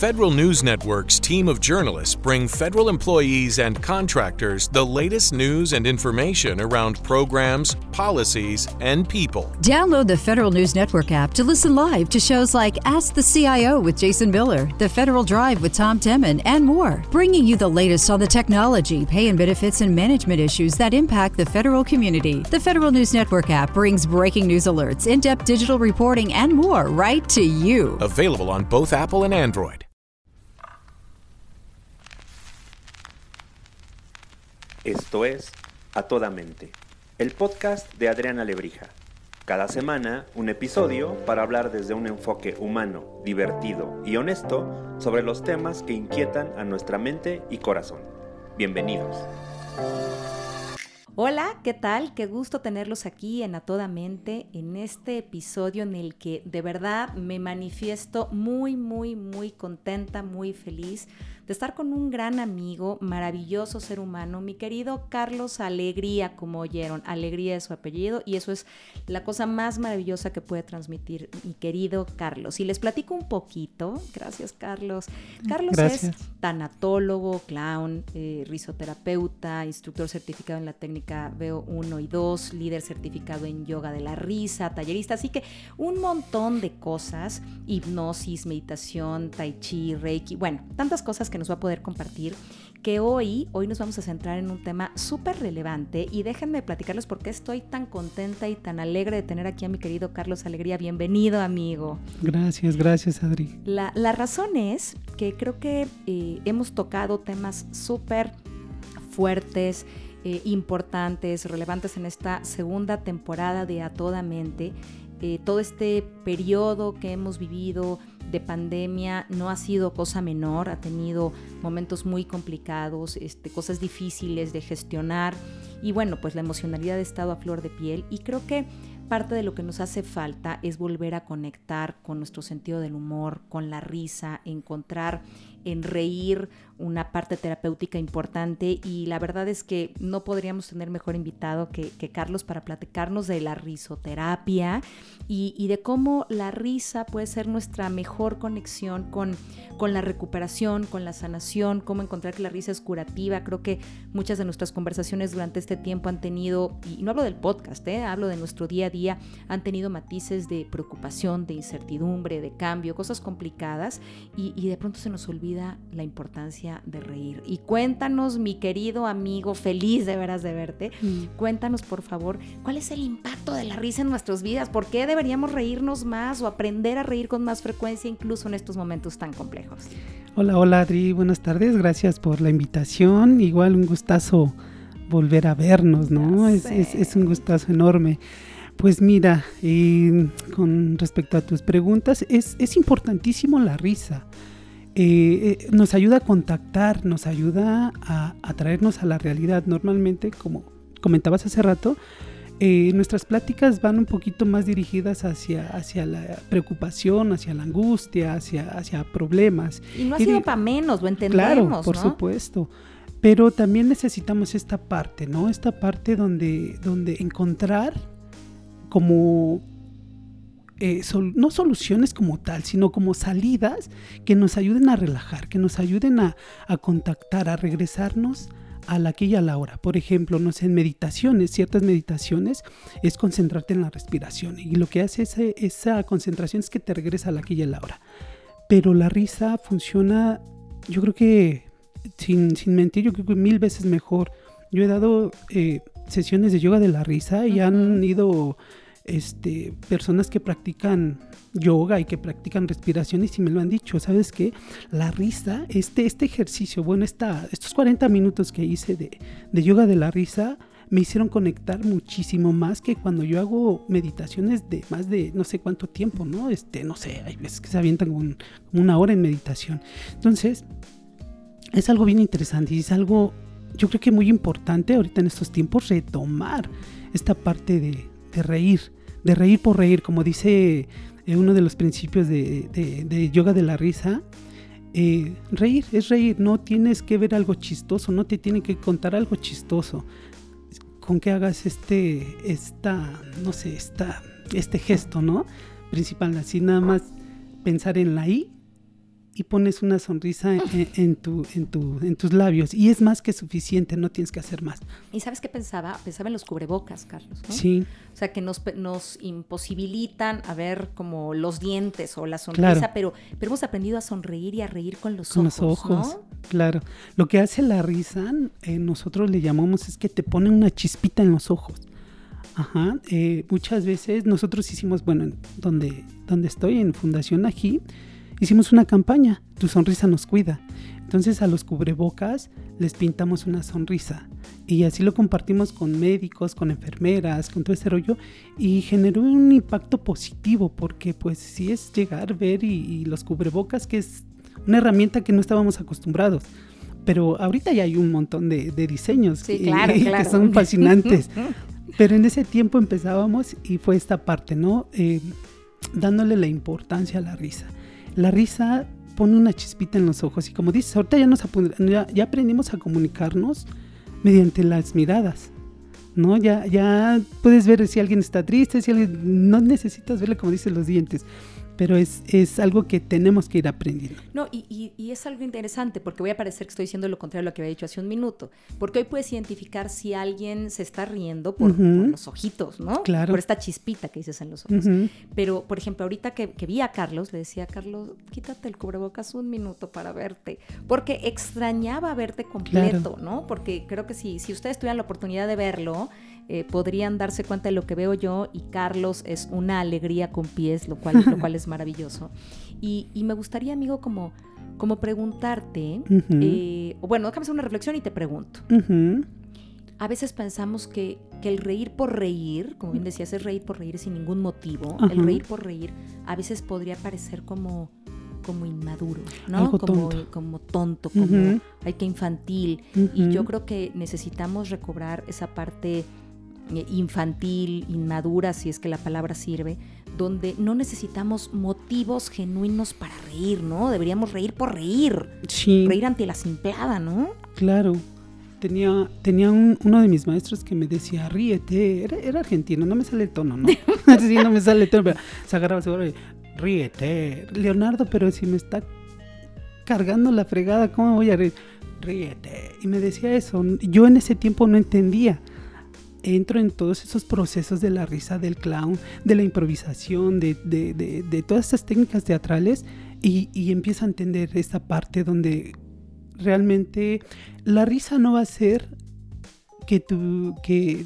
Federal News Network's team of journalists bring federal employees and contractors the latest news and information around programs, policies, and people. Download the Federal News Network app to listen live to shows like Ask the CIO with Jason Miller, The Federal Drive with Tom Temin, and more, bringing you the latest on the technology, pay and benefits, and management issues that impact the federal community. The Federal News Network app brings breaking news alerts, in depth digital reporting, and more right to you. Available on both Apple and Android. Esto es A Toda Mente, el podcast de Adriana Lebrija. Cada semana un episodio para hablar desde un enfoque humano, divertido y honesto sobre los temas que inquietan a nuestra mente y corazón. Bienvenidos. Hola, ¿qué tal? Qué gusto tenerlos aquí en A Toda Mente, en este episodio en el que de verdad me manifiesto muy, muy, muy contenta, muy feliz de estar con un gran amigo, maravilloso ser humano, mi querido Carlos Alegría, como oyeron, Alegría es su apellido y eso es la cosa más maravillosa que puede transmitir mi querido Carlos. Y les platico un poquito, gracias Carlos. Carlos es tanatólogo, clown, eh, risoterapeuta, instructor certificado en la técnica Veo 1 y 2, líder certificado en yoga de la risa, tallerista, así que un montón de cosas, hipnosis, meditación, tai chi, reiki, bueno, tantas cosas que nos va a poder compartir, que hoy, hoy nos vamos a centrar en un tema súper relevante y déjenme platicarles por qué estoy tan contenta y tan alegre de tener aquí a mi querido Carlos Alegría. Bienvenido, amigo. Gracias, gracias, Adri. La, la razón es que creo que eh, hemos tocado temas súper fuertes, eh, importantes, relevantes en esta segunda temporada de A Toda Mente. Eh, todo este periodo que hemos vivido de pandemia no ha sido cosa menor, ha tenido momentos muy complicados, este, cosas difíciles de gestionar y bueno, pues la emocionalidad ha estado a flor de piel y creo que parte de lo que nos hace falta es volver a conectar con nuestro sentido del humor, con la risa, encontrar en reír una parte terapéutica importante y la verdad es que no podríamos tener mejor invitado que, Carlos para platicarnos de la risoterapia y, de cómo la risa puede ser nuestra mejor conexión con, con la recuperación, con la sanación, cómo encontrar que la risa es curativa. Creo que muchas de nuestras conversaciones durante este tiempo han tenido, y no hablo del podcast, ¿eh? hablo de nuestro día a día, han tenido matices de preocupación, de incertidumbre, de cambio, cosas complicadas y, y de pronto se nos olvida la importancia de reír. Y cuéntanos, mi querido amigo, feliz de veras de verte, mm. cuéntanos por favor, ¿cuál es el impacto de la risa en nuestras vidas? ¿Por qué deberíamos reírnos más o aprender a reír con más frecuencia incluso en estos momentos tan complejos? Hola, hola Adri, buenas tardes, gracias por la invitación. Igual un gustazo volver a vernos, ¿no? Es, es, un gustazo enorme. Pues mira, con respecto a tus preguntas, es, es importantísimo la risa. Eh, eh, nos ayuda a contactar, nos ayuda a, traernos a la realidad. Normalmente, como comentabas hace rato, eh, nuestras pláticas van un poquito más dirigidas hacia, hacia la preocupación, hacia la angustia, hacia, hacia problemas. Y no ha sido para menos, lo entendemos. Claro, por supuesto. Pero también necesitamos esta parte, ¿no? Esta parte donde, donde encontrar como eh, no soluciones como tal, sino como salidas que nos ayuden a relajar, que nos ayuden a, contactar, a regresarnos a la aquí y a la hora. Por ejemplo, no sé, en meditaciones, ciertas meditaciones, es concentrarte en la respiración. Y lo que hace esa concentración es que te regresa a la aquí y a la hora. Pero la risa funciona, yo creo que, sin, mentir, yo creo que mil veces mejor. Yo he dado eh, sesiones de yoga de la risa y han ido este, personas que practican yoga y que practican respiraciones y me lo han dicho, ¿sabes qué? La risa, este, este ejercicio, bueno, esta, estos 40 minutos que hice de, yoga de la risa, me hicieron conectar muchísimo más que cuando yo hago meditaciones de más de no sé cuánto tiempo, ¿no? Este, no sé, hay veces que se avientan como, una hora en meditación. Entonces, es algo bien interesante y es algo, yo creo que muy importante ahorita en estos tiempos retomar esta parte de, de reír, de reír por reír, como dice eh, uno de los principios de, yoga de la risa. Eh, reír es reír, no tienes que ver algo chistoso, no te tiene que contar algo chistoso. Con que hagas este, esta, no sé, esta, este gesto, ¿no? Principal, así nada más pensar en la I y pones una sonrisa en, tu, en, tu, en tus labios. Y es más que suficiente, no tienes que hacer más. ¿Y sabes qué pensaba? Pensaba en los cubrebocas, Carlos. Sí. O sea, que nos, nos imposibilitan a ver como los dientes o la sonrisa, pero, pero hemos aprendido a sonreír y a reír con los con ojos. Los ojos, claro. Lo que hace la risa, eh, nosotros le llamamos, es que te pone una chispita en los ojos. Ajá. Eh, muchas veces nosotros hicimos, bueno, donde, donde estoy, en Fundación Ají, hicimos una campaña, Tu sonrisa nos cuida. Entonces a los cubrebocas les pintamos una sonrisa y así lo compartimos con médicos, con enfermeras, con todo ese rollo y generó un impacto positivo porque pues sí es llegar, ver y, los cubrebocas que es una herramienta que no estábamos acostumbrados. Pero ahorita ya hay un montón de, diseños que son fascinantes. Pero en ese tiempo empezábamos y fue esta parte, ¿no? Eh, dándole la importancia a la risa la risa pone una chispita en los ojos y como dices, ahorita ya, nos ya, aprendimos a comunicarnos mediante las miradas. ¿no? Ya, ya puedes ver si alguien está triste, si alguien no necesitas verle como dicen los dientes pero es, es algo que tenemos que ir aprendiendo. No, y, y, es algo interesante, porque voy a parecer que estoy diciendo lo contrario a lo que había dicho hace un minuto, porque hoy puedes identificar si alguien se está riendo por, los ojitos, ¿no? Claro. Por esta chispita que dices en los ojos. Pero, por ejemplo, ahorita que, que, vi a Carlos, le decía a Carlos, quítate el cubrebocas un minuto para verte, porque extrañaba verte completo, ¿no? Porque creo que si, si ustedes tuvieran la oportunidad de verlo, eh, podrían darse cuenta de lo que veo yo y Carlos es una alegría con pies, lo cual, lo cual es maravilloso. Y, me gustaría, amigo, como, como preguntarte, eh, o bueno, déjame hacer una reflexión y te pregunto. A veces pensamos que, el reír por reír, como bien decías, es reír por reír sin ningún motivo. El reír por reír a veces podría parecer como como inmaduro, ¿no? como, tonto. como tonto, como hay que infantil. Y yo creo que necesitamos recobrar esa parte infantil, inmadura, si es que la palabra sirve, donde no necesitamos motivos genuinos para reír, ¿no? Deberíamos reír por reír. Sí. Reír ante la simplada, ¿no? Claro. Tenía, tenía uno de mis maestros que me decía, ríete. Era, argentino, no me sale el tono, ¿no? sí, no me sale el tono, pero se agarraba seguro y, ríete. Leonardo, pero si me está cargando la fregada, ¿cómo voy a reír? Ríete. Y me decía eso. Yo en ese tiempo no entendía entro en todos esos procesos de la risa del clown, de la improvisación, de, todas estas técnicas teatrales y, empiezo a entender esta parte donde realmente la risa no va a ser que, tú, que,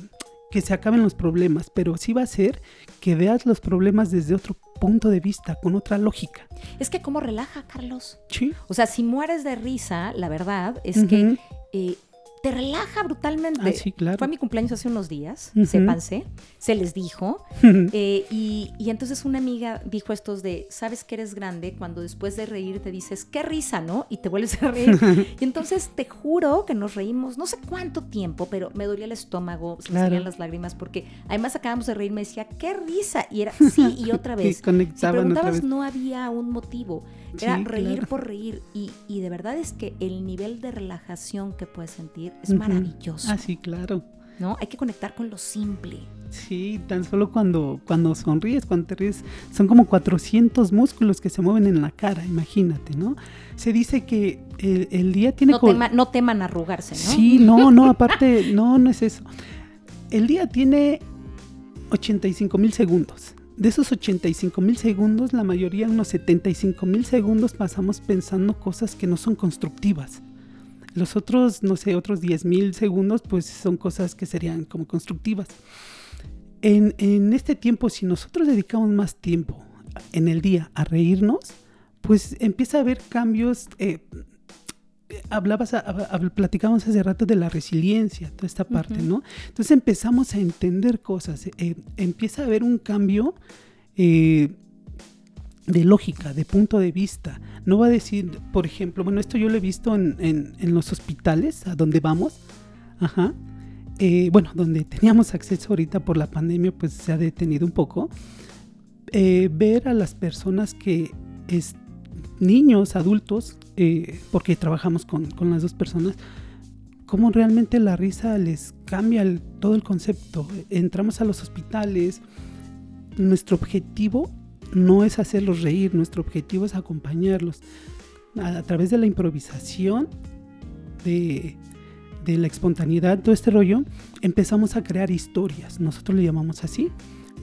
que se acaben los problemas, pero sí va a ser que veas los problemas desde otro punto de vista, con otra lógica. Es que cómo relaja, Carlos. Sí. O sea, si mueres de risa, la verdad es que eh, te relaja brutalmente. Ah, sí, claro. Fue mi cumpleaños hace unos días, sépanse, se les dijo. Eh, y, entonces una amiga dijo estos de, sabes que eres grande cuando después de reír te dices, qué risa, ¿no? Y te vuelves a reír. y entonces te juro que nos reímos, no sé cuánto tiempo, pero me dolía el estómago, se me salían las lágrimas, porque además acabamos de reír, me decía, qué risa. Y era sí y otra vez. si preguntabas, no había un motivo. Era reír por reír. Y, y de verdad es que el nivel de relajación que puedes sentir es maravilloso. Ah, sí, claro. ¿No? Hay que conectar con lo simple. Sí, tan solo cuando, cuando sonríes, cuando te ríes, son como 400 músculos que se mueven en la cara, imagínate, ¿no? Se dice que el, día tiene... No, no teman arrugarse, ¿no? Sí, no, no, aparte, no, no es eso. El día tiene 85 mil segundos. De esos 85 mil segundos, la mayoría, unos 75 mil segundos, pasamos pensando cosas que no son constructivas. Los otros, no sé, otros 10.000 segundos, pues son cosas que serían como constructivas. En, en, este tiempo, si nosotros dedicamos más tiempo en el día a reírnos, pues empieza a haber cambios. Eh, hablabas, platicábamos hace rato de la resiliencia, toda esta parte, ¿no? Entonces empezamos a entender cosas, eh, empieza a haber un cambio eh, de lógica, de punto de vista. No va a decir, por ejemplo, bueno, esto yo lo he visto en, en, los hospitales a donde vamos, ajá, eh, bueno, donde teníamos acceso ahorita por la pandemia, pues se ha detenido un poco. Eh, ver a las personas que es niños, adultos, eh, porque trabajamos con, con, las dos personas, cómo realmente la risa les cambia todo el concepto. Entramos a los hospitales, nuestro objetivo no es hacerlos reír, nuestro objetivo es acompañarlos. a, través de la improvisación, de, de la espontaneidad, todo este rollo, empezamos a crear historias. Nosotros le llamamos así.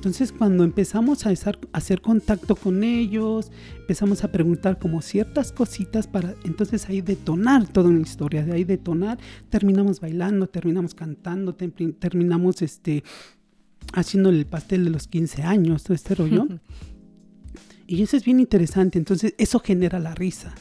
Entonces cuando empezamos a a hacer, contacto con ellos, empezamos a preguntar como ciertas cositas para entonces ahí detonar toda una historia, de ahí detonar, terminamos bailando, terminamos cantando, terminamos este haciendo el pastel de los 15 años, todo este rollo. y eso es bien interesante, entonces eso genera la risa.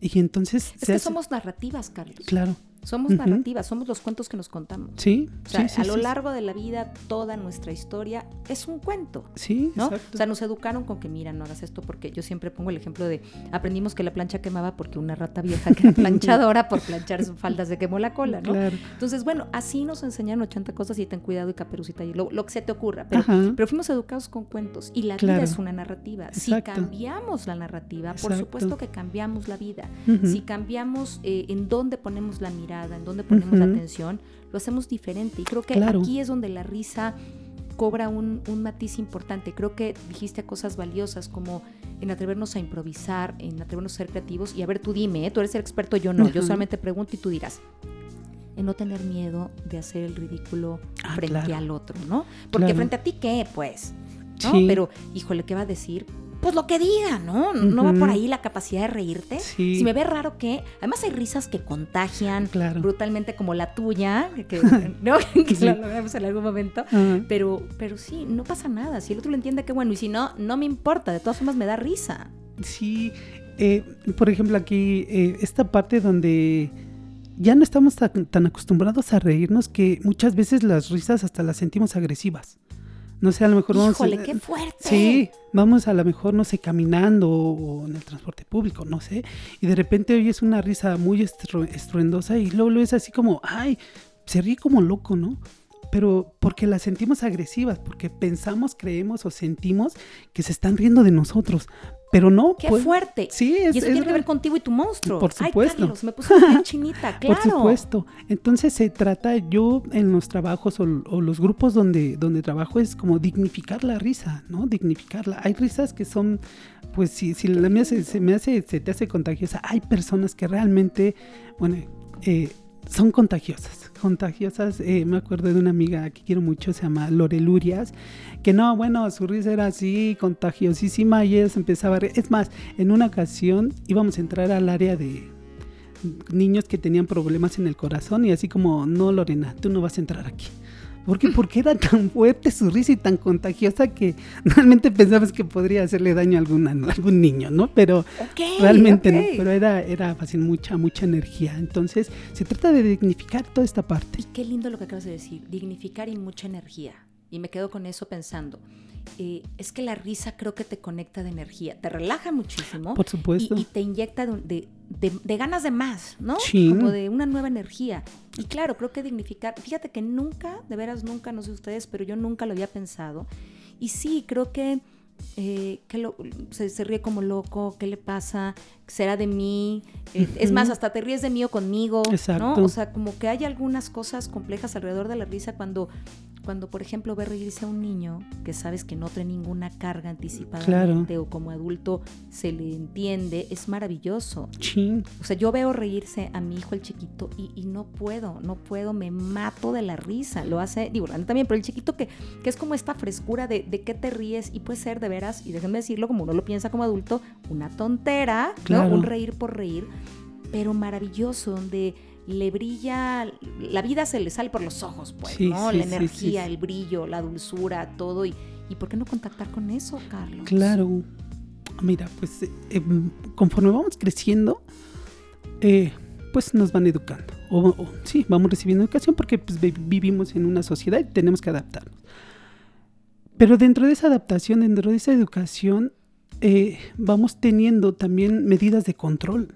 Y entonces... Es que somos narrativas, Carlos. Claro. Somos narrativas, somos los cuentos que nos contamos. Sí, o sea, sí, a lo largo de la vida, toda nuestra historia es un cuento. Sí, ¿no? exacto. O sea, nos educaron con que, mira, no hagas esto porque yo siempre pongo el ejemplo de aprendimos que la plancha quemaba porque una rata vieja que era planchadora por planchar sus faldas se quemó la cola, ¿no? Claro. Entonces, bueno, así nos enseñaron 80 cosas y ten cuidado y caperucita y lo, lo que se te ocurra. Pero, pero, fuimos educados con cuentos y la claro. vida es una narrativa. Exacto. Si cambiamos la narrativa, por Exacto. supuesto que cambiamos la vida. Uh -huh. Si cambiamos eh, en dónde ponemos la mirada, en dónde ponemos uh -huh. la atención, lo hacemos diferente. Y creo que claro. aquí es donde la risa cobra un, un, matiz importante. Creo que dijiste cosas valiosas como en atrevernos a improvisar, en atrevernos a ser creativos. Y a ver, tú dime, ¿eh? tú eres el experto, yo no. Uh -huh. Yo solamente pregunto y tú dirás. En no tener miedo de hacer el ridículo ah, frente claro. al otro, ¿no? Porque claro. frente a ti, ¿qué? Pues. ¿no? Sí. Pero, híjole, ¿qué va a decir? Pues lo que diga, ¿no? No uh -huh. va por ahí la capacidad de reírte. Sí. Si me ve raro que, además hay risas que contagian claro. brutalmente como la tuya, que, ¿no? que sí. lo vemos en algún momento, uh -huh. pero, pero sí, no pasa nada. Si el otro lo entiende, qué bueno. Y si no, no me importa. De todas formas, me da risa. Sí, eh, por ejemplo, aquí, eh, esta parte donde ya no estamos tan, tan acostumbrados a reírnos que muchas veces las risas hasta las sentimos agresivas. No sé, a lo mejor vamos. Híjole, qué fuerte. Sí, vamos a lo mejor, no sé, caminando o en el transporte público, no sé. Y de repente oyes una risa muy estru estruendosa y luego lo es así como, ay, se ríe como loco, ¿no? Pero porque las sentimos agresivas, porque pensamos, creemos o sentimos que se están riendo de nosotros. Pero no. ¡Qué pues, fuerte! Sí, es, Y eso es tiene que ver contigo y tu monstruo. Por supuesto. Ay, Carlos, me puse bien chinita, claro. Por supuesto. Entonces se trata, yo en los trabajos o, o, los grupos donde, donde trabajo es como dignificar la risa, ¿no? Dignificarla. Hay risas que son, pues si, si la mía se, se, me hace, se te hace contagiosa, hay personas que realmente, bueno, eh, son contagiosas, contagiosas. Eh, me acuerdo de una amiga que quiero mucho, se llama Lorelurias, que no, bueno, su risa era así, contagiosísima, y ella se empezaba a reír. Es más, en una ocasión íbamos a entrar al área de niños que tenían problemas en el corazón, y así como, no, Lorena, tú no vas a entrar aquí. Porque, porque era tan fuerte su risa y tan contagiosa que realmente pensabas que podría hacerle daño a, alguna, a algún niño, ¿no? Pero okay, realmente okay. no, pero era, era fácil, mucha, mucha energía. Entonces, se trata de dignificar toda esta parte. Y qué lindo lo que acabas de decir, dignificar y mucha energía. Y me quedo con eso pensando. Eh, es que la risa creo que te conecta de energía, te relaja muchísimo. Por supuesto. Y, y te inyecta de, de, de, de, ganas de más, ¿no? Sí. Como de una nueva energía. Y claro, creo que dignificar, fíjate que nunca, de veras nunca, no sé ustedes, pero yo nunca lo había pensado. Y sí, creo que, eh, que lo, se, se, ríe como loco, ¿qué le pasa? ¿Será de mí? Eh, uh -huh. Es más, hasta te ríes de mí o conmigo, Exacto. ¿no? O sea, como que hay algunas cosas complejas alrededor de la risa cuando cuando, por ejemplo, ve reírse a un niño que sabes que no trae ninguna carga anticipadamente claro. o como adulto se le entiende, es maravilloso. Sí. O sea, yo veo reírse a mi hijo el chiquito y, y, no puedo, no puedo, me mato de la risa. Lo hace, digo, también, pero el chiquito que, que es como esta frescura de, de qué te ríes y puede ser de veras, y déjenme decirlo como uno lo piensa como adulto, una tontera, claro. ¿no? Un reír por reír, pero maravilloso, donde le brilla, la vida se le sale por los ojos, pues, sí, ¿no? Sí, la energía, sí, el brillo, la dulzura, todo. Y, ¿Y por qué no contactar con eso, Carlos? Claro. Mira, pues eh, conforme vamos creciendo, eh, pues nos van educando. O, o, sí, vamos recibiendo educación porque pues, vivimos en una sociedad y tenemos que adaptarnos. Pero dentro de esa adaptación, dentro de esa educación, eh, vamos teniendo también medidas de control.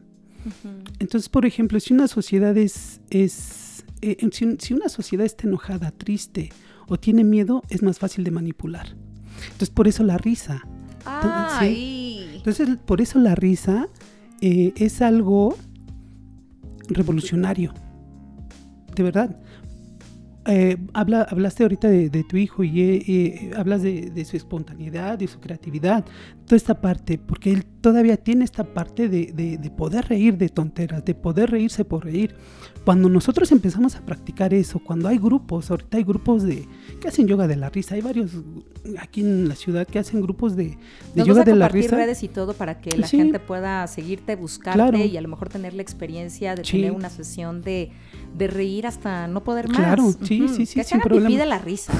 Entonces, por ejemplo, si una sociedad es, es eh, si, si, una sociedad está enojada, triste o tiene miedo, es más fácil de manipular. Entonces, por eso la risa. ¿sí? Entonces, por eso la risa eh, es algo revolucionario. De verdad. Eh, habla, hablaste ahorita de, tu hijo y eh, eh, hablas de, su espontaneidad, de su creatividad, toda esta parte, porque él todavía tiene esta parte de, de, poder reír de tonteras, de poder reírse por reír. Cuando nosotros empezamos a practicar eso, cuando hay grupos, ahorita hay grupos de que hacen yoga de la risa, hay varios aquí en la ciudad que hacen grupos de, de yoga de la risa. redes y todo para que la gente pueda seguirte, buscarte y a lo mejor tener la experiencia de tener una sesión de de reír hasta no poder más. Claro, sí, sí, sí, que sin problema. de la risa.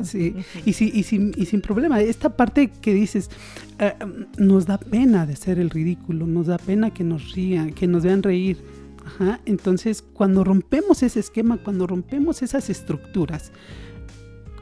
sí, y, sí, y, sin, y sin problema. Esta parte que dices, eh, nos da pena de ser el ridículo, nos da pena que nos rían, que nos vean reír. Ajá. Entonces, cuando rompemos ese esquema, cuando rompemos esas estructuras,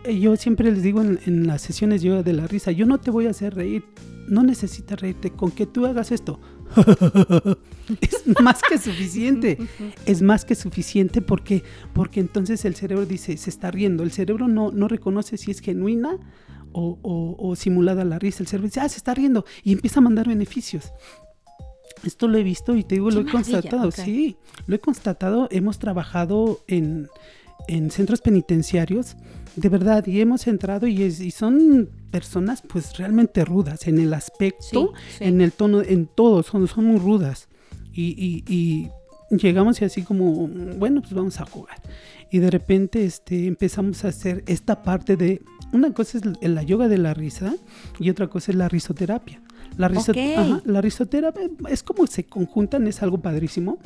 eh, yo siempre les digo en, en las sesiones yo de la risa, yo no te voy a hacer reír, no necesitas reírte, con que tú hagas esto es más que suficiente. Es más que suficiente porque, porque entonces el cerebro dice, se está riendo. El cerebro no, no reconoce si es genuina o, simulada la risa. El cerebro dice, ah, se está riendo y empieza a mandar beneficios. Esto lo he visto y te digo, lo he constatado. Sí, lo he constatado. Hemos trabajado en, en centros penitenciarios de verdad, y hemos entrado y, y son personas pues realmente rudas en el aspecto, en el tono, en todo, son, son muy rudas. Y, y, llegamos y así como, bueno, pues vamos a jugar. Y de repente este, empezamos a hacer esta parte de, una cosa es la yoga de la risa y otra cosa es la risoterapia. La, la risoterapia es como se conjuntan, es algo padrísimo,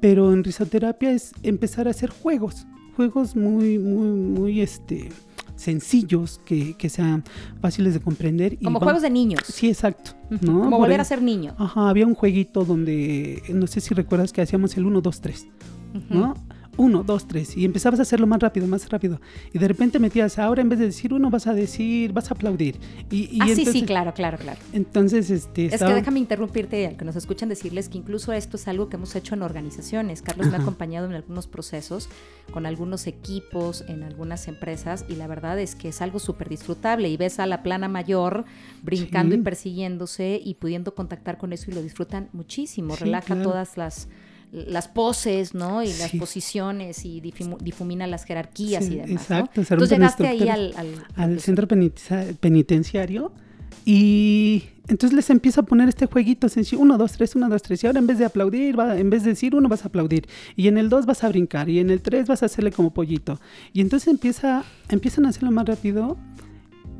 pero en risoterapia es empezar a hacer juegos juegos muy, muy, muy, este, sencillos, que, que sean fáciles de comprender. Como juegos de niños. Sí, exacto. Como volver a ser niño. Ajá, había un jueguito donde, no sé si recuerdas que hacíamos el 1, 2, 3, ¿no? Uno, dos, tres, y empezabas a hacerlo más rápido, más rápido. Y de repente metías, ahora en vez de decir uno, vas a decir, vas a aplaudir. Y, ah, sí, sí, claro, claro, claro. Entonces, este... Es que déjame interrumpirte, al que nos escuchan decirles que incluso esto es algo que hemos hecho en organizaciones. Carlos me ha acompañado en algunos procesos, con algunos equipos, en algunas empresas, y la verdad es que es algo súper disfrutable. Y ves a la plana mayor brincando y persiguiéndose y pudiendo contactar con eso y lo disfrutan muchísimo. Relaja todas las las poses, ¿no? Y las posiciones y difumina las jerarquías y demás. Exacto. Entonces llegaste ahí al, al, centro penitenciario y entonces les empiezo a poner este jueguito sencillo, uno, dos, tres, uno, dos, tres. Y ahora en vez de aplaudir, va, en vez de decir uno, vas a aplaudir. Y en el dos vas a brincar. Y en el tres vas a hacerle como pollito. Y entonces empieza, empiezan a hacerlo más rápido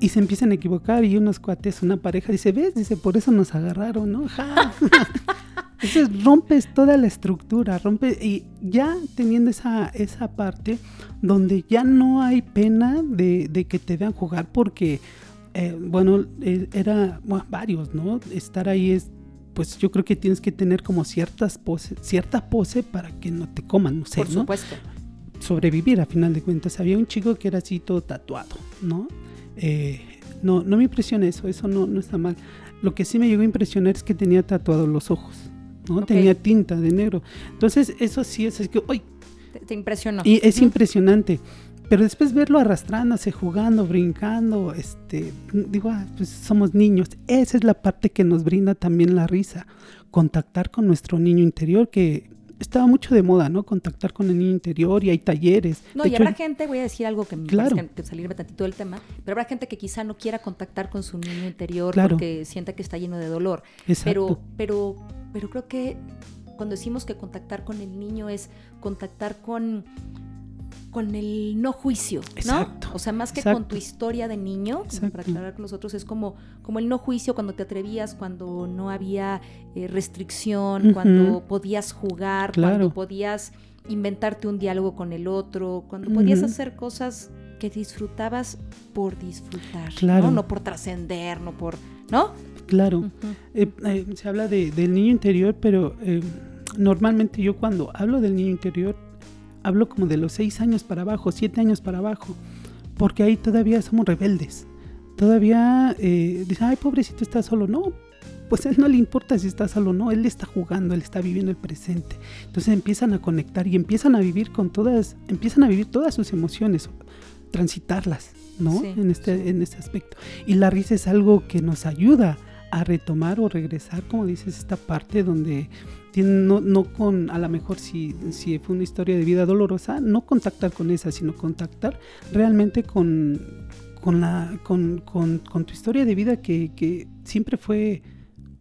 y se empiezan a equivocar. Y unos cuates, una pareja, dice, ¿ves? Dice, por eso nos agarraron, ¿no? Entonces rompes toda la estructura, rompe y ya teniendo esa, esa parte donde ya no hay pena de, que te vean jugar porque, eh, bueno, eh, era varios, ¿no? Estar ahí es, pues yo creo que tienes que tener como ciertas pose, cierta pose para que no te coman, no sé, Por supuesto. Sobrevivir a final de cuentas. Había un chico que era así todo tatuado, ¿no? Eh, no, no me impresiona eso, eso no, no está mal. Lo que sí me llegó a impresionar es que tenía tatuados los ojos. ¿No? Tenía tinta de negro. Entonces, eso sí es, es que, ¡ay! Te, impresionó. Y es impresionante. Pero después verlo arrastrándose, jugando, brincando, este, digo, ah, pues somos niños. Esa es la parte que nos brinda también la risa. Contactar con nuestro niño interior, que estaba mucho de moda, ¿no? Contactar con el niño interior y hay talleres. No, y habrá gente, voy a decir algo que me claro. que salirme tantito del tema, pero habrá gente que quizá no quiera contactar con su niño interior porque sienta que está lleno de dolor. Pero, pero pero creo que cuando decimos que contactar con el niño es contactar con con el no juicio, ¿no? o sea, más que con tu historia de niño, para aclarar con nosotros, es como, como el no juicio cuando te atrevías, cuando no había eh, restricción, cuando podías jugar, cuando podías inventarte un diálogo con el otro, cuando podías hacer cosas que disfrutabas por disfrutar, ¿no? No por trascender, no por, ¿no? Claro, eh, eh, se habla de, del niño interior, pero eh, normalmente yo cuando hablo del niño interior, hablo como de los seis años para abajo, siete años para abajo, porque ahí todavía somos rebeldes. Todavía dicen, ay, pobrecito, está solo. No, pues a él no le importa si está solo o no, él está jugando, él está viviendo el presente. Entonces empiezan a conectar y empiezan a vivir con todas, empiezan a vivir todas sus emociones, transitarlas, ¿no? En, este, en este aspecto. Y la risa es algo que nos ayuda a retomar o regresar, como dices, esta parte donde no, no con, a lo mejor si, si fue una historia de vida dolorosa, no contactar con esa, sino contactar realmente con, con, la, con, con, con tu historia de vida que, que siempre fue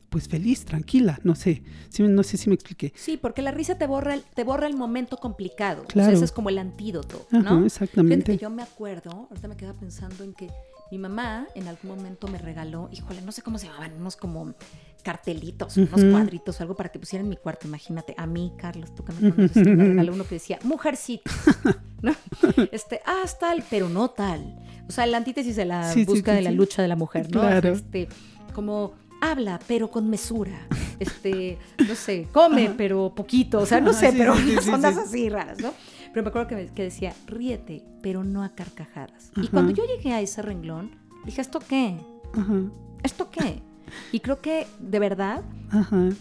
pues feliz, tranquila, no sé, no sé si me expliqué. Sí, porque la risa te borra el, te borra el momento complicado. Claro. ese es como el antídoto, ¿no? exactamente. yo me acuerdo, ahorita me quedaba pensando en que mi mamá en algún momento me regaló, híjole, no sé cómo se llamaban, unos como cartelitos, unos cuadritos, algo para que pusiera en mi cuarto. Imagínate, a mí, Carlos, tú que me conoces, me regaló uno que decía, mujercita, ¿no? Este, ah, tal, pero no tal. O sea, la antítesis de la busca de la lucha de la mujer, ¿no? Claro. Este, como habla, pero con mesura. Este, no sé, come, pero poquito. O sea, no sé, pero son así raras, ¿no? Pero me acuerdo que, que, decía, ríete, pero no a carcajadas. Y cuando yo llegué a ese renglón, dije, ¿esto qué? ¿Esto qué? Y creo que de verdad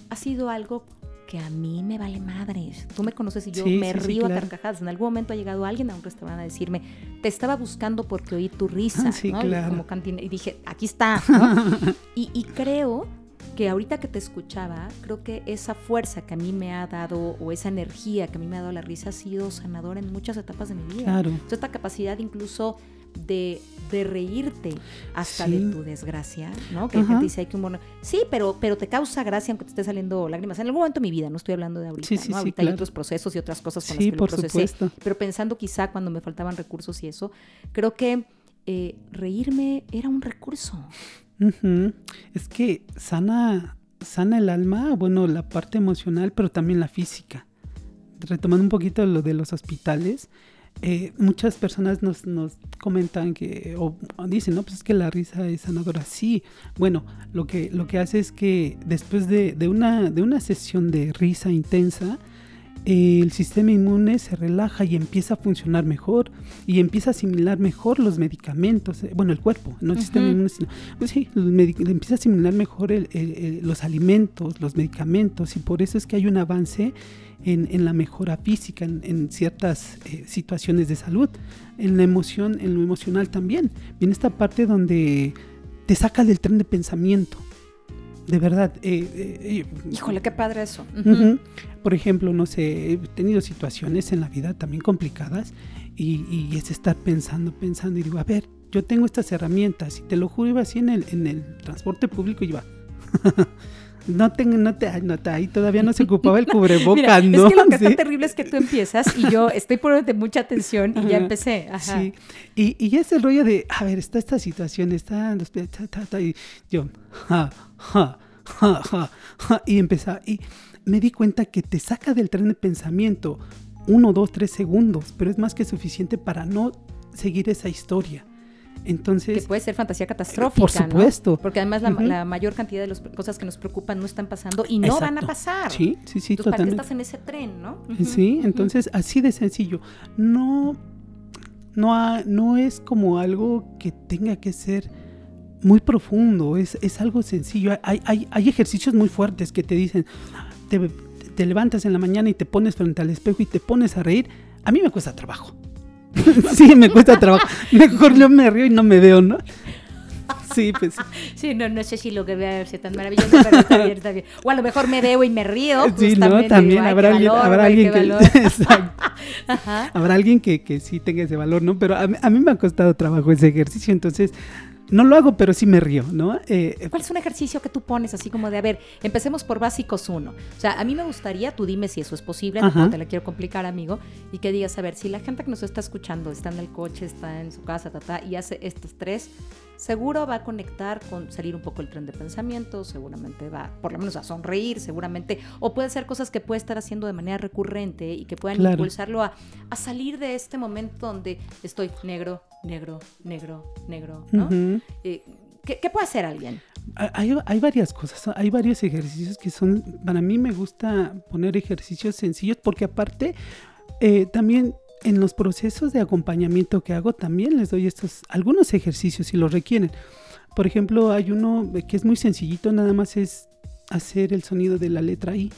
ha sido algo que a mí me vale madres. Tú me conoces y yo me río a carcajadas. En algún momento ha llegado alguien a un restaurante a decirme, te estaba buscando porque oí tu risa. ¿no? claro. Como cantina. Y dije, aquí está. y, y creo que ahorita que te escuchaba, creo que esa fuerza que a mí me ha dado o esa energía que a mí me ha dado la risa ha sido sanadora en muchas etapas de mi vida. Claro. esta capacidad incluso de, de reírte hasta de tu desgracia, ¿no? Que gente dice, hay que humor. Sí, pero, pero te causa gracia aunque te esté saliendo lágrimas. En algún momento de mi vida, no estoy hablando de ahorita, ¿no? ahorita hay otros procesos y otras cosas con las que por procesé. Supuesto. Pero pensando quizá cuando me faltaban recursos y eso, creo que eh, reírme era un recurso. Es que sana, sana el alma, bueno, la parte emocional, pero también la física. Retomando un poquito lo de los hospitales, eh, muchas personas nos, nos, comentan que, o dicen, no, pues es que la risa es sanadora. Sí, bueno, lo que, lo que hace es que después de, de, una, de una sesión de risa intensa, el sistema inmune se relaja y empieza a funcionar mejor y empieza a asimilar mejor los medicamentos, eh, bueno, el cuerpo, no el sistema inmune, sino, pues sí, empieza a asimilar mejor los alimentos, los medicamentos y por eso es que hay un avance en, la mejora física, en, ciertas eh, situaciones de salud, en la emoción, en lo emocional también. Viene esta parte donde te saca del tren de pensamiento. De verdad. Eh, eh, Híjole, qué padre eso. Por ejemplo, no sé, he tenido situaciones en la vida también complicadas y, es estar pensando, pensando y digo, a ver, yo tengo estas herramientas y te lo juro, iba así en el, en el transporte público y iba, No tengo, no te, no te, ahí todavía no se ocupaba el cubrebocas, ¿no? Es que lo que está terrible es que tú empiezas y yo estoy poniéndote mucha atención y ya empecé. Ajá. Sí. Y, y es el rollo de, a ver, está esta situación, está, y yo, ja, ja, ja, ja, ja, y empezaba, y me di cuenta que te saca del tren de pensamiento uno, dos, tres segundos, pero es más que suficiente para no seguir esa historia. Entonces, que puede ser fantasía catastrófica. Por supuesto. Porque además la, mayor cantidad de las cosas que nos preocupan no están pasando y no van a pasar. Sí, sí, sí, entonces, ¿Para qué estás en ese tren, no? Sí, entonces así de sencillo. No, no, no es como algo que tenga que ser muy profundo, es, es algo sencillo. Hay, hay, hay, ejercicios muy fuertes que te dicen, te, te levantas en la mañana y te pones frente al espejo y te pones a reír. A mí me cuesta trabajo. sí, me cuesta trabajo. Mejor yo me río y no me veo, ¿no? Sí, pues. Sí, no, no sé si lo que vea es tan maravilloso, pero está bien, está bien. O a lo mejor me veo y me río. Sí, no, también habrá, alguien, habrá alguien que. Habrá alguien que, que, sí tenga ese valor, ¿no? Pero a a mí me ha costado trabajo ese ejercicio, entonces no lo hago, pero sí me río, ¿no? Eh, ¿Cuál es un ejercicio que tú pones así como de, a ver, empecemos por básicos uno? O sea, a mí me gustaría, tú dime si eso es posible, no te la quiero complicar, amigo, y que digas, a ver, si la gente que nos está escuchando está en el coche, está en su casa, ta, y hace estos tres, seguro va a conectar con salir un poco el tren de pensamiento, seguramente va, por lo menos a sonreír, seguramente, o puede ser cosas que puede estar haciendo de manera recurrente y que puedan impulsarlo a, a salir de este momento donde estoy negro, negro, negro, negro, ¿no? Eh, ¿qué, puede hacer alguien? Hay, hay, varias cosas, hay varios ejercicios que son, para mí me gusta poner ejercicios sencillos porque aparte eh, también en los procesos de acompañamiento que hago también les doy estos algunos ejercicios si los requieren. Por ejemplo, hay uno que es muy sencillito, nada más es hacer el sonido de la letra I.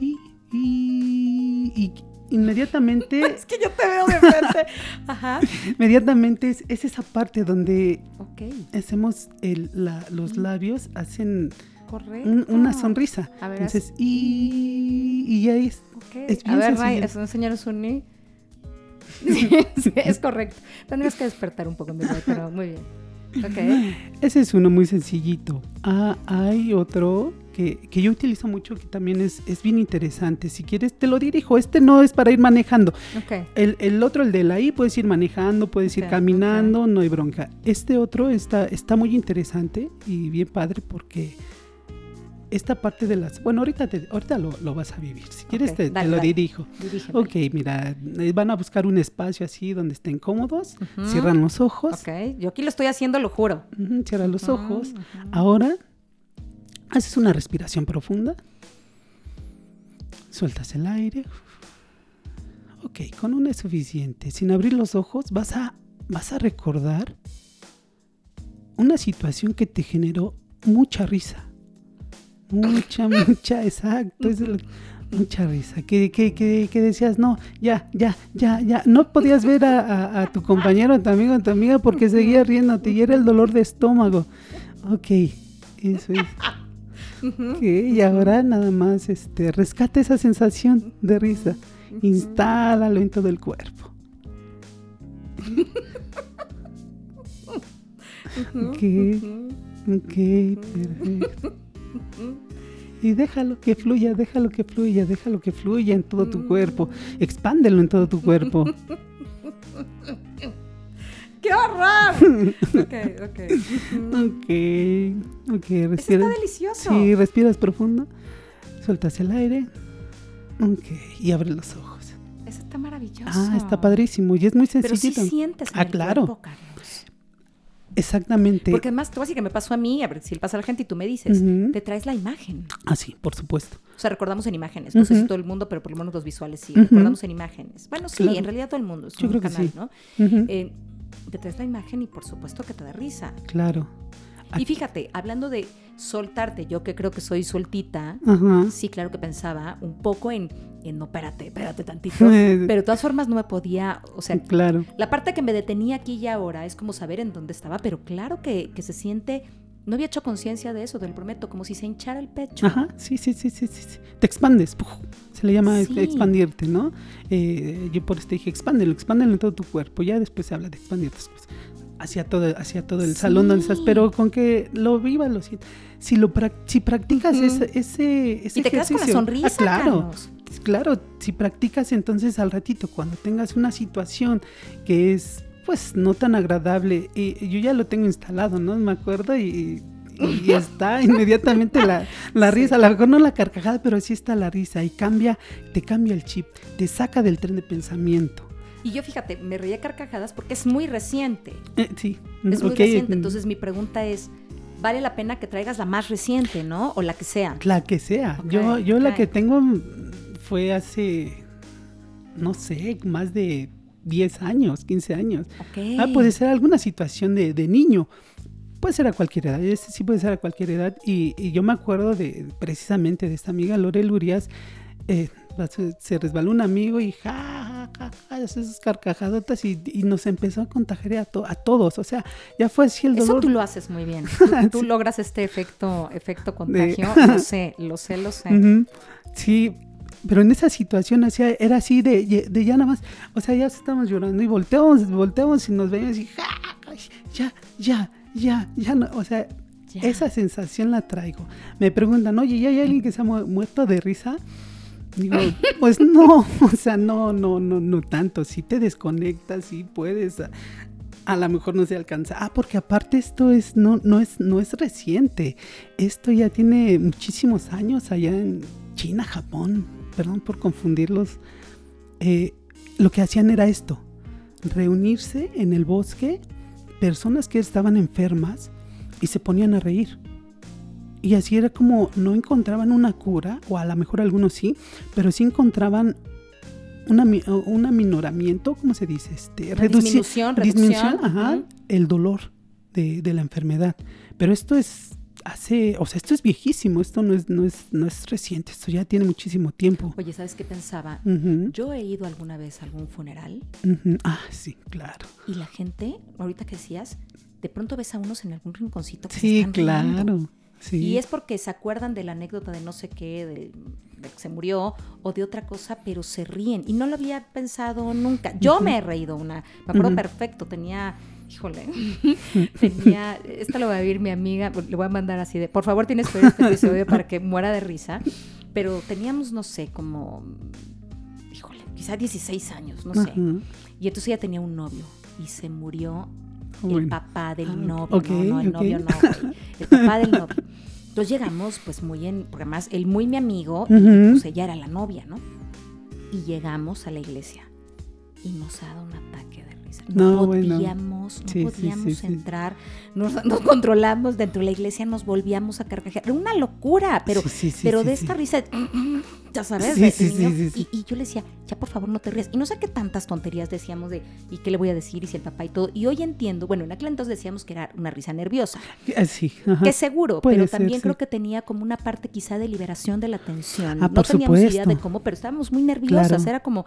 I, I, I inmediatamente... es que yo te veo de frente. Ajá. Inmediatamente es, es, esa parte donde hacemos el, la, los labios, hacen un- una sonrisa. A ver, Entonces, y, y ya es. Ok. Es A bien ver, Ray, sencillo. eso enseñaros un ni. Sí, sí, es correcto. Tendrías que despertar un poco, pero muy bien. Ok. Ese es uno muy sencillito. Ah, hay otro que, que yo utilizo mucho que también es, es bien interesante. Si quieres, te lo dirijo. Este no es para ir manejando. Ok. El, el otro, el de la I, puedes ir manejando, puedes ir Ok, caminando, no hay bronca. Este otro está, está muy interesante y bien padre porque esta parte de las... Bueno, ahorita, te- ahorita lo, lo vas a vivir. Si quieres, te, te lo dale. dirijo. Dirígeme. Ok, mira, eh, van a buscar un espacio así donde estén cómodos, cierran los ojos, Ok. Yo aquí lo estoy haciendo, lo juro. ujú, cierran los ojos. Ahora, haces una respiración profunda, sueltas el aire. Ok, con una es suficiente. Sin abrir los ojos, vas a, vas a recordar una situación que te generó mucha risa. Mucha, mucha, exacto. es mucha risa. Que, que, que, que decías, no, ya, ya, ya, ya. No podías ver a, a- a tu compañero, a tu amigo, a tu amiga porque seguía riéndote y era el dolor de estómago. Ok, eso es. Ok, y ahora nada más este, rescata esa sensación de risa. Instálalo en todo el cuerpo. Ok, ok, perfecto. Y déjalo que fluya, déjalo que fluya, déjalo que fluya en todo tu cuerpo. Expándelo en todo tu cuerpo. ¡Qué horror! ok, ok. Ok, ok, Eso respira. está delicioso. Sí, respiras profundo, sueltas el aire. Ok, y abre los ojos. Eso está maravilloso. Ah, está padrísimo y es muy Pero sí sencillito. sientes en Ah, el claro. cuerpo, Carlos. Exactamente. Porque además, te voy a decir que me pasó a mí, a ver si le pasa a la gente y tú me dices, te traes la imagen. Ah, sí, por supuesto. O sea, recordamos en imágenes. No sé si todo el mundo, pero por lo menos los visuales sí. Recordamos en imágenes. Bueno, sí, Claro. en realidad todo el mundo es Yo un creo que canal, sí. ¿no? Eh, te traes la imagen y por supuesto que te da risa. claro. Y fíjate, hablando de soltarte, yo que creo que soy sueltita, Ajá. sí, claro que pensaba un poco en, en no, espérate, espérate tantito. pero de todas formas no me podía, o sea, claro. la parte que me detenía aquí y ahora es como saber en dónde estaba, pero claro que, que se siente, no había hecho conciencia de eso, te lo prometo, como si se hinchara el pecho. Ajá, sí, sí, sí, sí, sí. sí. Te expandes. ¡puf! Se le llama Sí. expandirte, ¿no? Eh, yo por eso te dije, expándelo, expándelo en todo tu cuerpo. Ya después se habla de expandirte después. Hacia todo, hacia todo el salón donde estás, pero con que lo vivas, lo sientas. Si, lo si practicas ese, ese, ese y te quedas con la ejercicio- sonrisa, Ah, claro. Carlos. Claro, si practicas entonces al ratito, cuando tengas una situación que es pues no tan agradable, y yo ya lo tengo instalado, ¿no? Me acuerdo y, y está inmediatamente la, la Sí. risa, a lo mejor no la carcajada, pero sí está la risa y cambia, te cambia el chip, te saca del tren de pensamiento. Y yo fíjate, me reía carcajadas porque es muy reciente. Eh, sí, Es muy reciente. mm, Entonces mi pregunta es, ¿vale la pena que traigas la más reciente, no? O la que sea. La que sea. Yo yo la que tengo fue hace, no sé, más de 10 años, 15 años. Ok. Ah, puede ser alguna situación de, de niño. Puede ser a cualquier edad, ese sí puede ser a cualquier edad. Y, y yo me acuerdo de precisamente de esta amiga Lorel Urias. eh, se, se resbaló un amigo y ja, esas carcajadotas y, y nos empezó a contagiar a, to- a todos. O sea, ya fue así el Eso dolor. tú lo haces muy bien. Tú, logras este efecto, efecto contagio. Lo sé, lo sé, lo sé. Sí, pero en esa situación era así de, de ya nada más, o sea, ya estábamos llorando y volteamos, volteamos y nos veíamos y ja, ja, ya, ya, ya, ya, no, o sea, Ya. esa sensación la traigo. Me preguntan, oye, ¿y hay alguien que se ha mu- muerto de risa? Digo, pues no, o sea, no, no, no, no tanto. Si te desconectas, sí puedes. A, a lo mejor no se alcanza. Ah, porque aparte esto es no, no es, no es reciente. Esto ya tiene muchísimos años allá en China, Japón. Perdón por confundirlos. Eh, lo que hacían era esto: reunirse en el bosque, personas que estaban enfermas y se ponían a reír. Y así era como no encontraban una cura, o a lo mejor algunos sí, pero sí encontraban una, un aminoramiento, ¿cómo se dice? Este, reduci- disminución, ajá, el dolor de, de la enfermedad. Pero esto es hace, o sea, esto es viejísimo, esto no es, no es, no es reciente, esto ya tiene muchísimo tiempo. Oye, ¿sabes qué pensaba? Yo he ido alguna vez a algún funeral. Ah, sí, claro. y la gente, ahorita que decías, de pronto ves a unos en algún rinconcito que se Sí, están riendo. Y es porque se acuerdan de la anécdota de no sé qué, del, de que se murió o de otra cosa, pero se ríen. Y no lo había pensado nunca. Yo me he reído una, me acuerdo perfecto, tenía híjole, tenía, esta lo va a vivir mi amiga, le voy a mandar así de, por favor tienes que ver este episodio para que muera de risa, pero teníamos, no sé, como, híjole, quizá 16 años, no sé, y entonces ella tenía un novio y se murió el papá del ah, novio, no, no, el novio no, el papá del novio. Entonces llegamos, pues muy en, porque además él muy mi amigo, y pues ella era la novia, ¿no? Y llegamos a la iglesia y nos ha dado un ataque de no, podíamos, no podíamos entrar, nos, controlamos dentro de la iglesia, nos volvíamos a carcajear. Era una locura, pero, pero de esta risa, ya sabes, y, yo le decía, ya por favor no te rías. Y no sé qué tantas tonterías decíamos de, ¿y qué le voy a decir? Y si el papá y todo. Y hoy entiendo, bueno, en aquel entonces decíamos que era una risa nerviosa. Eh, sí, Que seguro, pero también creo que tenía como una parte quizá de liberación de la tensión. Ah, no teníamos idea de cómo, pero estábamos muy nerviosas. Era como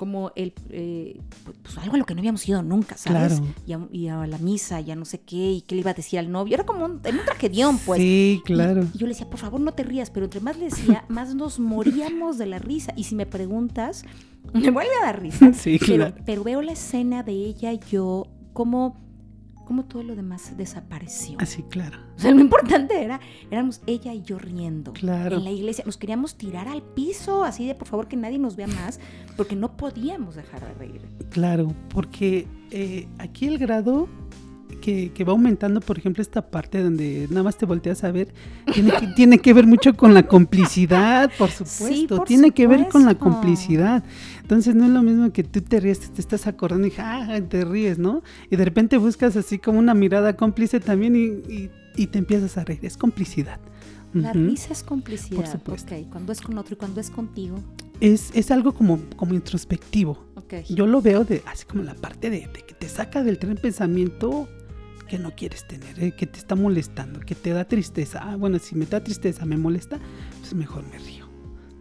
como el, eh, pues algo a lo que no habíamos ido nunca, ¿sabes? Y, a, la misa, ya no sé qué, y qué le iba a decir al novio. Era como un, en un tragedión, pues. Sí, claro. Y, yo le decía, por favor, no te rías, pero entre más le decía, más nos moríamos de la risa. Y si me preguntas, me vuelve a dar risa. Sí, claro. pero veo la escena de ella y yo, como como todo lo demás desapareció. Así, claro. O sea, lo importante era, éramos ella y yo riendo. Claro. En la iglesia nos queríamos tirar al piso, así de por favor que nadie nos vea más, porque no podíamos dejar de reír. Claro, porque eh, aquí el grado que, va aumentando, por ejemplo, esta parte donde nada más te volteas a ver, tiene que, tiene que ver mucho con la complicidad, por supuesto, tiene que ver con la complicidad. Entonces no es lo mismo que tú te ríes, te estás acordando y ah, te ríes, ¿no? Y de repente buscas así como una mirada cómplice también y, te empiezas a reír, es complicidad. La risa es complicidad. Por supuesto. Cuando es con otro y cuando es contigo. Es, es algo como, como introspectivo. Yo lo veo de así como la parte de, de, que te saca del tren pensamiento que no quieres tener, eh, que te está molestando, que te da tristeza. Ah, bueno, si me da tristeza, me molesta, pues mejor me río.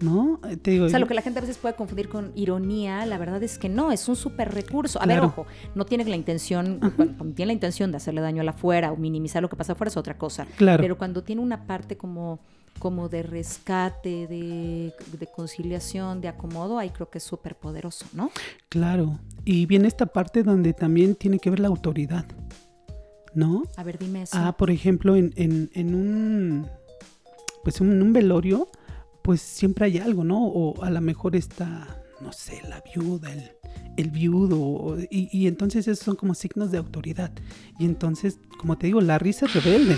¿No? Eh, te digo, o sea, lo que la gente a veces puede confundir con ironía, la verdad es que no, es un súper recurso. A ver, ojo, no tiene la intención, cuando tiene la intención de hacerle daño a la afuera o minimizar lo que pasa afuera es otra cosa. Claro. Pero cuando tiene una parte como como de rescate, de, de, conciliación, de acomodo, ahí creo que es súper poderoso, ¿no? Claro. Y viene esta parte donde también tiene que ver la autoridad. ¿no? A ver, dime eso. Ah, por ejemplo, en, en, un, pues en un velorio, pues siempre hay algo, ¿no? O a lo mejor está, no sé, la viuda, el, viudo, y, entonces esos son como signos de autoridad. Y entonces, como te digo, la risa es rebelde.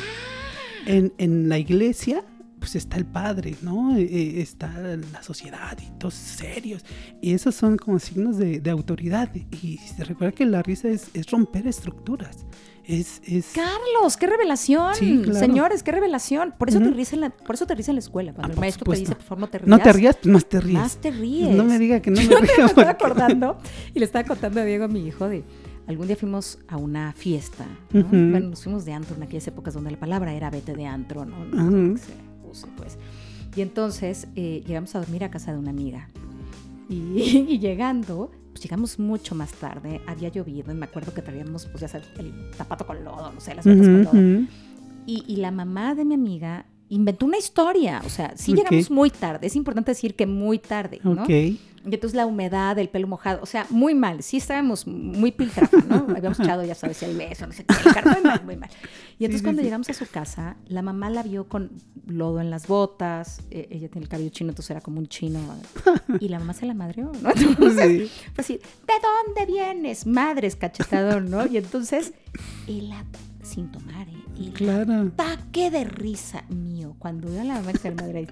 En, en la iglesia, pues está el padre, ¿no? E, e, está la sociedad y todos serios. Y esos son como signos de, autoridad. Y se recuerda que la risa es romper estructuras. Es, Carlos, qué revelación. Señores, qué revelación. Por eso, te ríes en la, por eso te ríes en la escuela. Cuando ah, el maestro te dice, por favor, no te rías. No te rías, más te ríes. Más te ríes. No me diga que no me río. me estaba acordando y le estaba contando a Diego, a mi hijo, de algún día fuimos a una fiesta. Bueno, nos fuimos de antro en aquellas épocas donde la palabra era vete de antro, ¿no? pues. Y entonces eh, llegamos a dormir a casa de una amiga. y llegando, pues llegamos mucho más tarde, había llovido y me acuerdo que traíamos, pues ya sabes, el zapato con lodo, no sé, las botas con lodo. Y, y, la mamá de mi amiga inventó una historia, o sea, sí llegamos muy tarde, es importante decir que muy tarde, ¿no? Y entonces la humedad, el pelo mojado, o sea, muy mal, sí estábamos muy piltrafa, ¿no? Habíamos echado, ya sabes, el beso, no sé qué, muy mal, muy mal. Y entonces cuando llegamos a su casa, la mamá la vio con lodo en las botas, e, ella tiene el cabello chino, entonces era como un chino, y la mamá se la madrió, ¿no? Entonces, fue así, ¿de dónde vienes? Madres, cachetador, ¿no? Y entonces, él sin tomar, ¿eh? Y claro. ataque de risa mío cuando veo a la mamá de Madrid.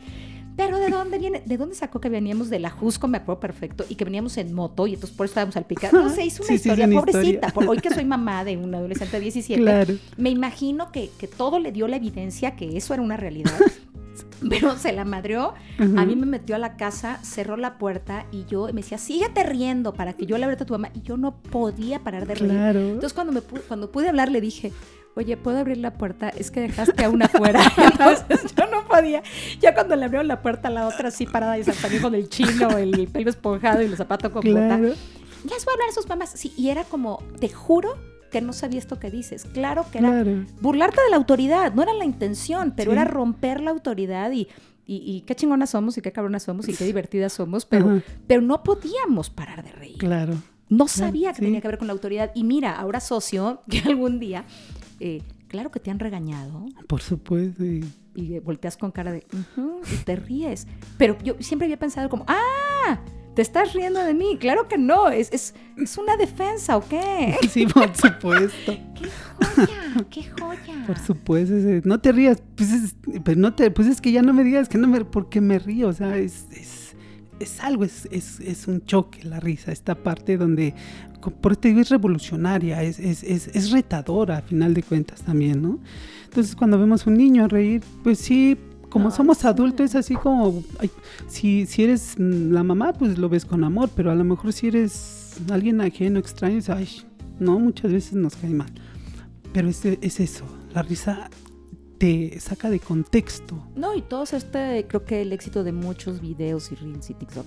Pero ¿de dónde viene? ¿De dónde sacó que veníamos de la Jusco? Me acuerdo perfecto. Y que veníamos en moto y entonces por eso estábamos al picar. No sé, hizo una historia, pobrecita. Por hoy que soy mamá de un adolescente de 17, me imagino que, que todo le dio la evidencia que eso era una realidad. pero se la madreó. A mí me metió a la casa, cerró la puerta y yo me decía, síguete riendo para que yo le abra a tu mamá. Y yo no podía parar de reír. Entonces, cuando, me cuando pude hablar, le dije, oye, ¿puedo abrir la puerta? Es que dejaste a una afuera. Entonces yo no podía. Ya cuando le abrió la puerta a la otra así parada y saltando con el chino, el pelo esponjado y los zapatos con claro. Ya les voy a hablar a sus mamás. Sí, y era como, te juro que no sabía esto que dices. Claro que era burlarte de la autoridad, no era la intención, pero era romper la autoridad y, y, qué chingonas somos y qué cabronas somos y qué divertidas somos, pero, pero no podíamos parar de reír. Claro. No sabía que tenía que ver con la autoridad. Y mira, ahora socio, que algún día, eh, claro que te han regañado. Por supuesto. Y, volteas con cara de, y te ríes. Pero yo siempre había pensado como, ah, ¿Te estás riendo de mí? Claro que no, es, es, es una defensa, ¿o qué? Sí, por supuesto. ¡Qué joya! ¡Qué joya! Por supuesto, no te rías, pues es, pues no te, pues es que ya no me digas que no me, porque me río, o sea, es, es, es algo, es, es, es, un choque la risa, esta parte donde, por te digo, es revolucionaria, es, es, es, retadora a final de cuentas también, ¿no? Entonces cuando vemos un niño reír, pues sí, como somos adultos es así como, si, si eres la mamá, pues lo ves con amor, pero a lo mejor si eres alguien ajeno, extraño, ay, no, muchas veces nos cae mal. Pero es, es eso, la risa te saca de contexto. No, y todo este, creo que el éxito de muchos videos y reels y TikTok,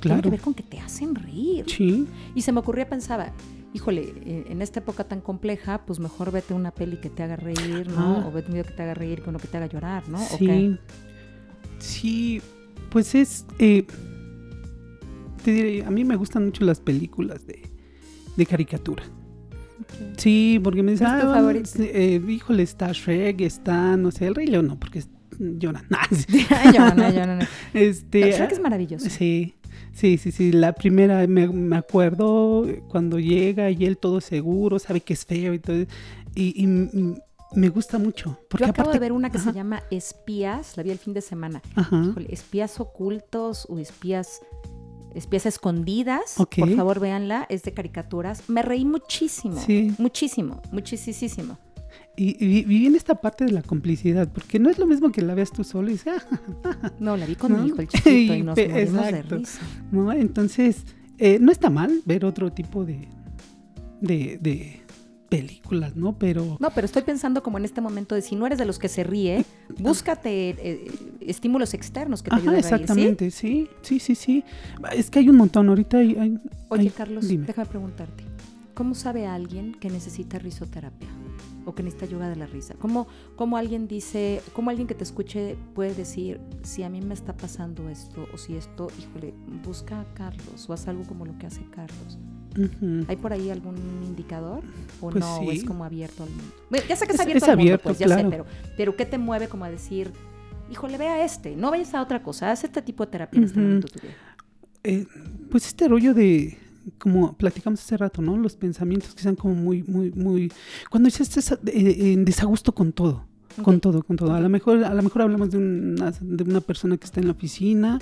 tiene que ver con que te hacen reír. Sí. Y se me ocurría, pensaba, híjole, eh, en esta época tan compleja, pues mejor vete una peli que te haga reír, ¿no? O vete un video que te haga reír con uno que te haga llorar, ¿no? Sí. Sí, pues es. Eh, te diré, a mí me gustan mucho las películas de, de caricatura. Sí, porque me dicen, ah, eh, híjole, está Shrek, está, no sé, el Rey León, no, porque lloran. lloran, lloran. Este, Shrek es maravilloso. Sí, Sí, sí, sí. La primera, me, acuerdo cuando llega y él todo seguro, sabe que es feo y todo. Y, me gusta mucho. Porque Yo acabo de ver una que se llama Espías, la vi el fin de semana. espías ocultos o espías espías escondidas. Por favor, véanla, es de caricaturas. Me reí muchísimo. Sí. Muchísimo, muchísimo. Y, vi en esta parte de la complicidad, porque no es lo mismo que la veas tú solo y dices, No, la vi con mi hijo, el chiquito, y nos morimos de risa. ¿no? Entonces, eh, no está mal ver otro tipo de, de, películas, ¿no? Pero... No, pero estoy pensando como en este momento de si no eres de los que se ríe, búscate eh, estímulos externos que te ayuden a reír, exactamente, ¿sí? sí, sí, sí, Es que hay un montón, ahorita hay... Oye, Carlos, déjame preguntarte, ¿cómo sabe alguien que necesita risoterapia? o que necesita yoga de la risa. ¿Cómo, cómo alguien dice, cómo alguien que te escuche puede decir, si a mí me está pasando esto o si esto, híjole, busca a Carlos o haz algo como lo que hace Carlos? ¿Hay por ahí algún indicador o pues no? es como abierto al mundo? ya sé que es, abierto al mundo, pues ya sé, pero, pero ¿qué te mueve como a decir, híjole, ve a este, no vayas a otra cosa, haz este tipo de terapia en este momento tu vida? Eh, pues este rollo de, como platicamos hace rato, ¿no? Los pensamientos que sean como muy, muy, muy... Cuando dices eh, en desagusto con todo, con todo, con todo. A lo mejor, a lo mejor hablamos de una, de una persona que está en la oficina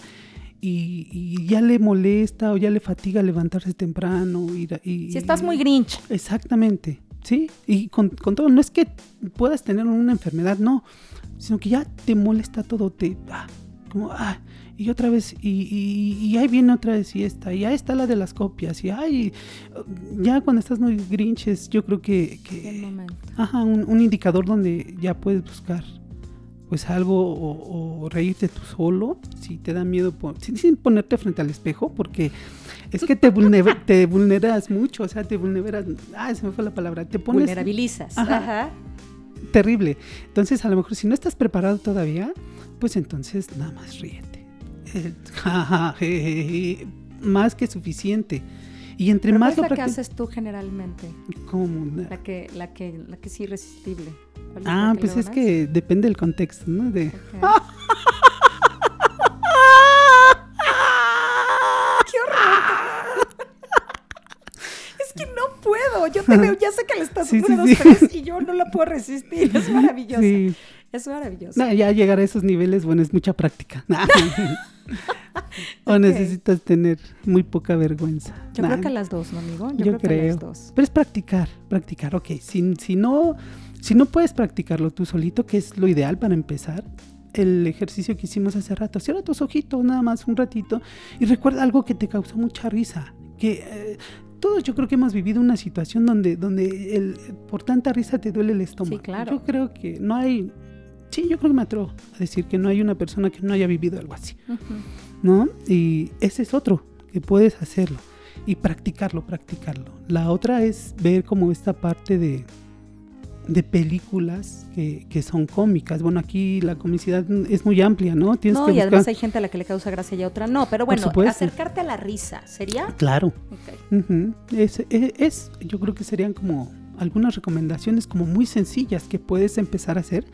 y, ya le molesta o ya le fatiga levantarse temprano. Y, y si estás muy grinch. Exactamente, ¿sí? Y con, con, todo, no es que puedas tener una enfermedad, no, sino que ya te molesta todo, te... Ah, como, ah, y otra vez, y, ahí viene otra vez y esta, y ahí está la de las copias, y ahí, ya cuando estás muy grinches, yo creo que, que ajá, un, indicador donde ya puedes buscar pues algo o, reírte tú solo, si te da miedo, sin, ponerte frente al espejo, porque es que te, te vulneras mucho, o sea, te vulneras, ah, se me fue la palabra, te pones... Vulnerabilizas. Ajá. Terrible. Entonces, a lo mejor si no estás preparado todavía, pues entonces nada más ríete. más que suficiente. Y entre más ¿cuál es la que haces tú generalmente? ¿Cómo? La que, la que, la que es irresistible. ah, pues es que depende del contexto, ¿no? De... ¡Qué horror! es que no puedo. Yo te veo, ya sé que le estás sí, y yo no la puedo resistir. Es maravilloso. Es maravilloso. ya llegar a esos niveles, bueno, es mucha práctica. o necesitas tener muy poca vergüenza. Yo creo que las dos, ¿no, amigo? Yo, creo, Que las dos. Pero es practicar, practicar. Ok, si, si, no, si no puedes practicarlo tú solito, que es lo ideal para empezar, el ejercicio que hicimos hace rato. Cierra tus ojitos nada más un ratito y recuerda algo que te causó mucha risa. Que eh, todos yo creo que hemos vivido una situación donde, donde el, por tanta risa te duele el estómago. Sí, claro. Yo creo que no hay sí, yo creo que me atrevo a decir que no hay una persona que no haya vivido algo así, ¿no? Y ese es otro, que puedes hacerlo. y practicarlo, practicarlo. La otra es ver como esta parte de, de películas que, que son cómicas. Bueno, aquí la comicidad es muy amplia, ¿no? Tienes no, y además hay gente a la que le causa gracia y a otra no. Pero bueno, acercarte a la risa, ¿sería? Claro. es, es, yo creo que serían como algunas recomendaciones como muy sencillas que puedes empezar a hacer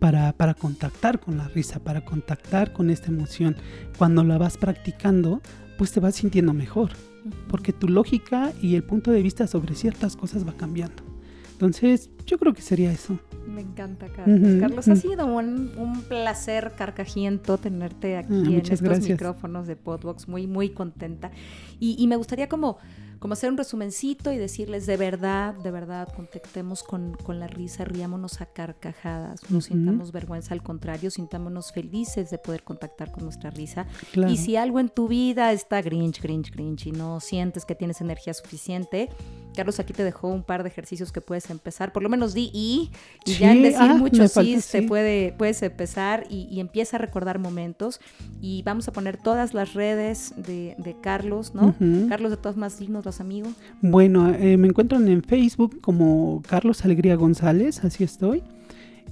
para, para, contactar con la risa, para contactar con esta emoción. Cuando la vas practicando, pues te vas sintiendo mejor, porque tu lógica y el punto de vista sobre ciertas cosas va cambiando. Entonces, yo creo que sería eso. Me encanta, Carlos. Carlos, ha sido un, un, placer carcajiento tenerte aquí ah, en estos micrófonos de Podbox. Muy, muy contenta. Y, y me gustaría como como hacer un resumencito y decirles de verdad, de verdad, contactemos con, con la risa, riámonos a carcajadas, no sintamos vergüenza, al contrario, sintámonos felices de poder contactar con nuestra risa. Y si algo en tu vida está grinch, grinch, grinch y no sientes que tienes energía suficiente, Carlos aquí te dejó un par de ejercicios que puedes empezar, por lo menos di y, y ya en decir ah, muchos sí, te puede, puedes empezar y, empieza a recordar momentos y vamos a poner todas las redes de, Carlos, ¿no? Carlos, de todas más dignos los amigos. Bueno, eh, me encuentran en Facebook como Carlos Alegría González, así estoy.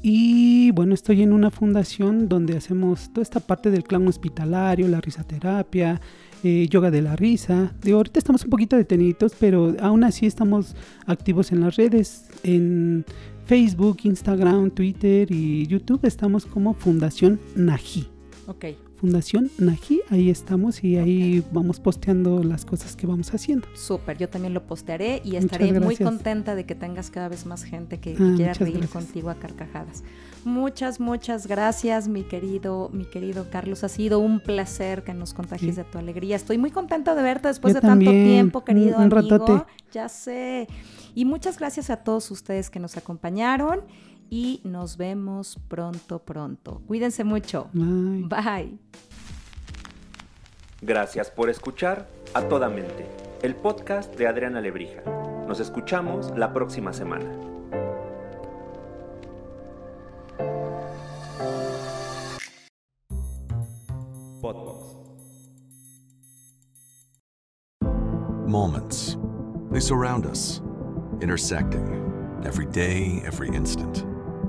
Y bueno, estoy en una fundación donde hacemos toda esta parte del clan hospitalario, la risaterapia, eh, yoga de la risa. De ahorita estamos un poquito detenidos, pero aún así estamos activos en las redes, en Facebook, Instagram, Twitter y YouTube. Estamos como Fundación Naji. Ok. Fundación Naji, ahí estamos y ahí vamos posteando las cosas que vamos haciendo. Súper, yo también lo postearé y estaré muy contenta de que tengas cada vez más gente que, ah, quiera reír contigo a carcajadas. Muchas, muchas gracias, mi querido, mi querido Carlos. Ha sido un placer que nos contagies de tu alegría. Estoy muy contenta de verte después de tanto tiempo, querido un, amigo. Ya sé. Y muchas gracias a todos ustedes que nos acompañaron y nos vemos pronto, pronto. Cuídense mucho. Bye. Gracias por escuchar a toda mente, el podcast de Adriana Lebrija. Nos escuchamos la próxima semana. Moments. They surround us, intersecting every day, every instant